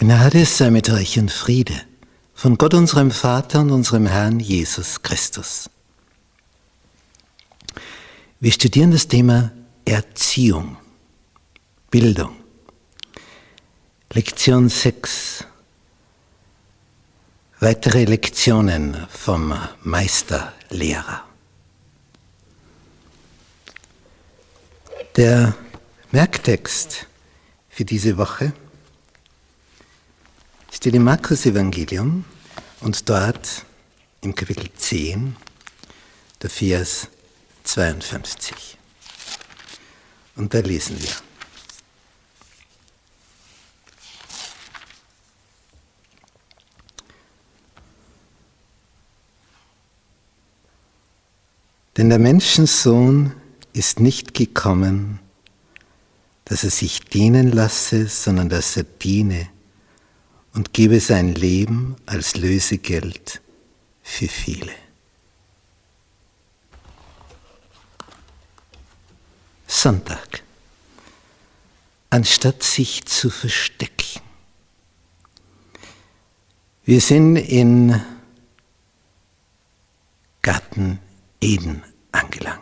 Gnade sei mit euch und Friede von Gott unserem Vater und unserem Herrn Jesus Christus. Wir studieren das Thema Erziehung, Bildung. Lektion 6. Weitere Lektionen vom Meisterlehrer. Der Merktext für diese Woche steht im Markus-Evangelium und dort im Kapitel 10, der Vers 52. Und da lesen wir. Denn der Menschensohn ist nicht gekommen, dass er sich dienen lasse, sondern dass er diene und gebe sein Leben als Lösegeld für viele. Sonntag. Anstatt sich zu verstecken. Wir sind in Garten Eden angelangt.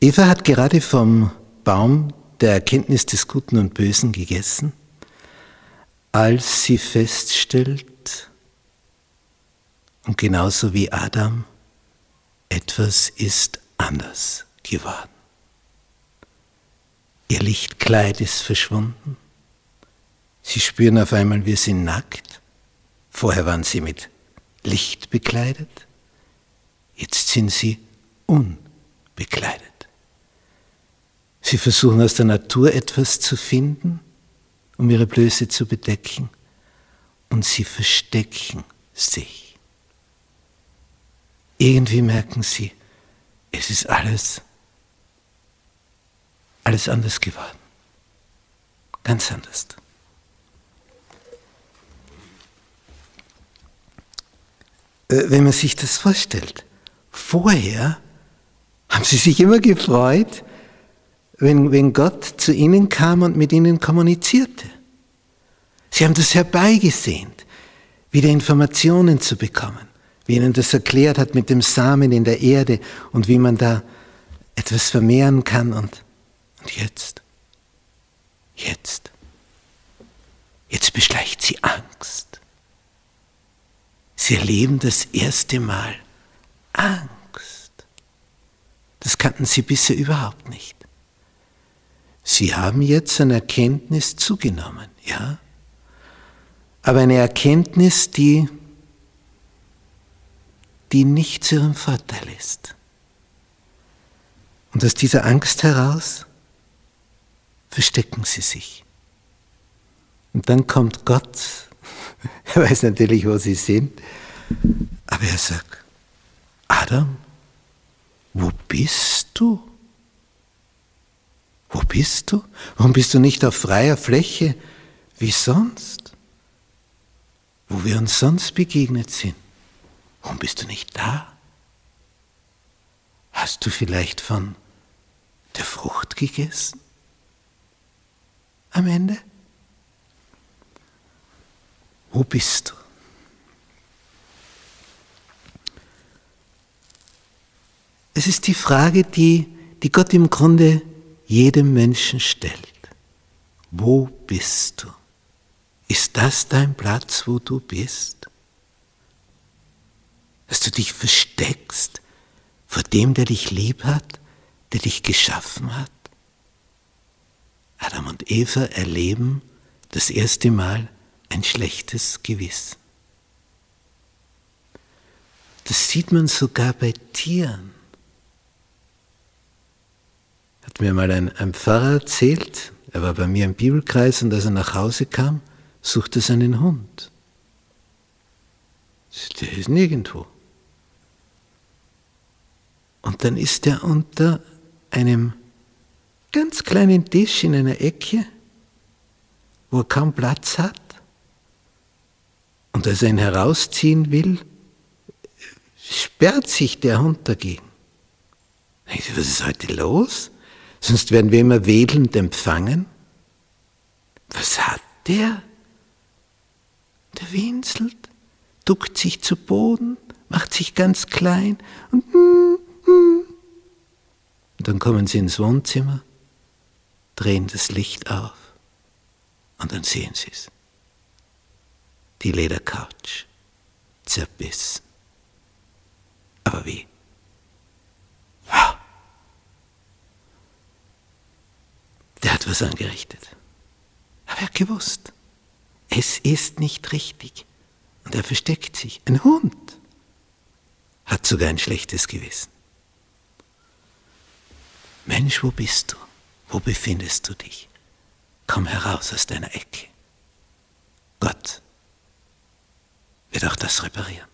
Eva hat gerade vom Baum der Erkenntnis des Guten und Bösen gegessen, als sie feststellt, und genauso wie Adam, etwas ist anders geworden. Ihr Lichtkleid ist verschwunden. Sie spüren auf einmal, wir sind nackt. Vorher waren sie mit Licht bekleidet. Jetzt sind sie unbekleidet. Sie versuchen aus der Natur etwas zu finden, um ihre Blöße zu bedecken, und sie verstecken sich. Irgendwie merken sie, es ist alles, alles anders geworden. Ganz anders. Äh, wenn man sich das vorstellt, vorher haben sie sich immer gefreut, wenn, wenn Gott zu ihnen kam und mit ihnen kommunizierte. Sie haben das herbeigesehnt, wieder Informationen zu bekommen, wie ihnen das erklärt hat mit dem Samen in der Erde und wie man da etwas vermehren kann. Und, und jetzt, jetzt, jetzt beschleicht sie Angst. Sie erleben das erste Mal Angst. Das kannten sie bisher überhaupt nicht. Sie haben jetzt eine Erkenntnis zugenommen, ja? Aber eine Erkenntnis, die, die nicht zu ihrem Vorteil ist. Und aus dieser Angst heraus verstecken sie sich. Und dann kommt Gott, er weiß natürlich, wo sie sind, aber er sagt, Adam, wo bist du? Wo bist du? Warum bist du nicht auf freier Fläche wie sonst? Wo wir uns sonst begegnet sind. Warum bist du nicht da? Hast du vielleicht von der Frucht gegessen? Am Ende? Wo bist du? Es ist die Frage, die, die Gott im Grunde jedem Menschen stellt. Wo bist du? Ist das dein Platz, wo du bist? Dass du dich versteckst vor dem, der dich lieb hat, der dich geschaffen hat? Adam und Eva erleben das erste Mal ein schlechtes Gewissen. Das sieht man sogar bei Tieren hat mir mal ein, ein Pfarrer erzählt, er war bei mir im Bibelkreis und als er nach Hause kam, suchte er seinen Hund. Der ist nirgendwo. Und dann ist er unter einem ganz kleinen Tisch in einer Ecke, wo er kaum Platz hat. Und als er ihn herausziehen will, sperrt sich der Hund dagegen. Ich was ist heute los? Sonst werden wir immer wedelnd empfangen. Was hat der? Der winselt, duckt sich zu Boden, macht sich ganz klein und, und dann kommen sie ins Wohnzimmer, drehen das Licht auf und dann sehen sie es. Die Ledercouch, zerbissen. Aber wie? Der hat was angerichtet. Aber er hat gewusst, es ist nicht richtig. Und er versteckt sich. Ein Hund hat sogar ein schlechtes Gewissen. Mensch, wo bist du? Wo befindest du dich? Komm heraus aus deiner Ecke. Gott wird auch das reparieren.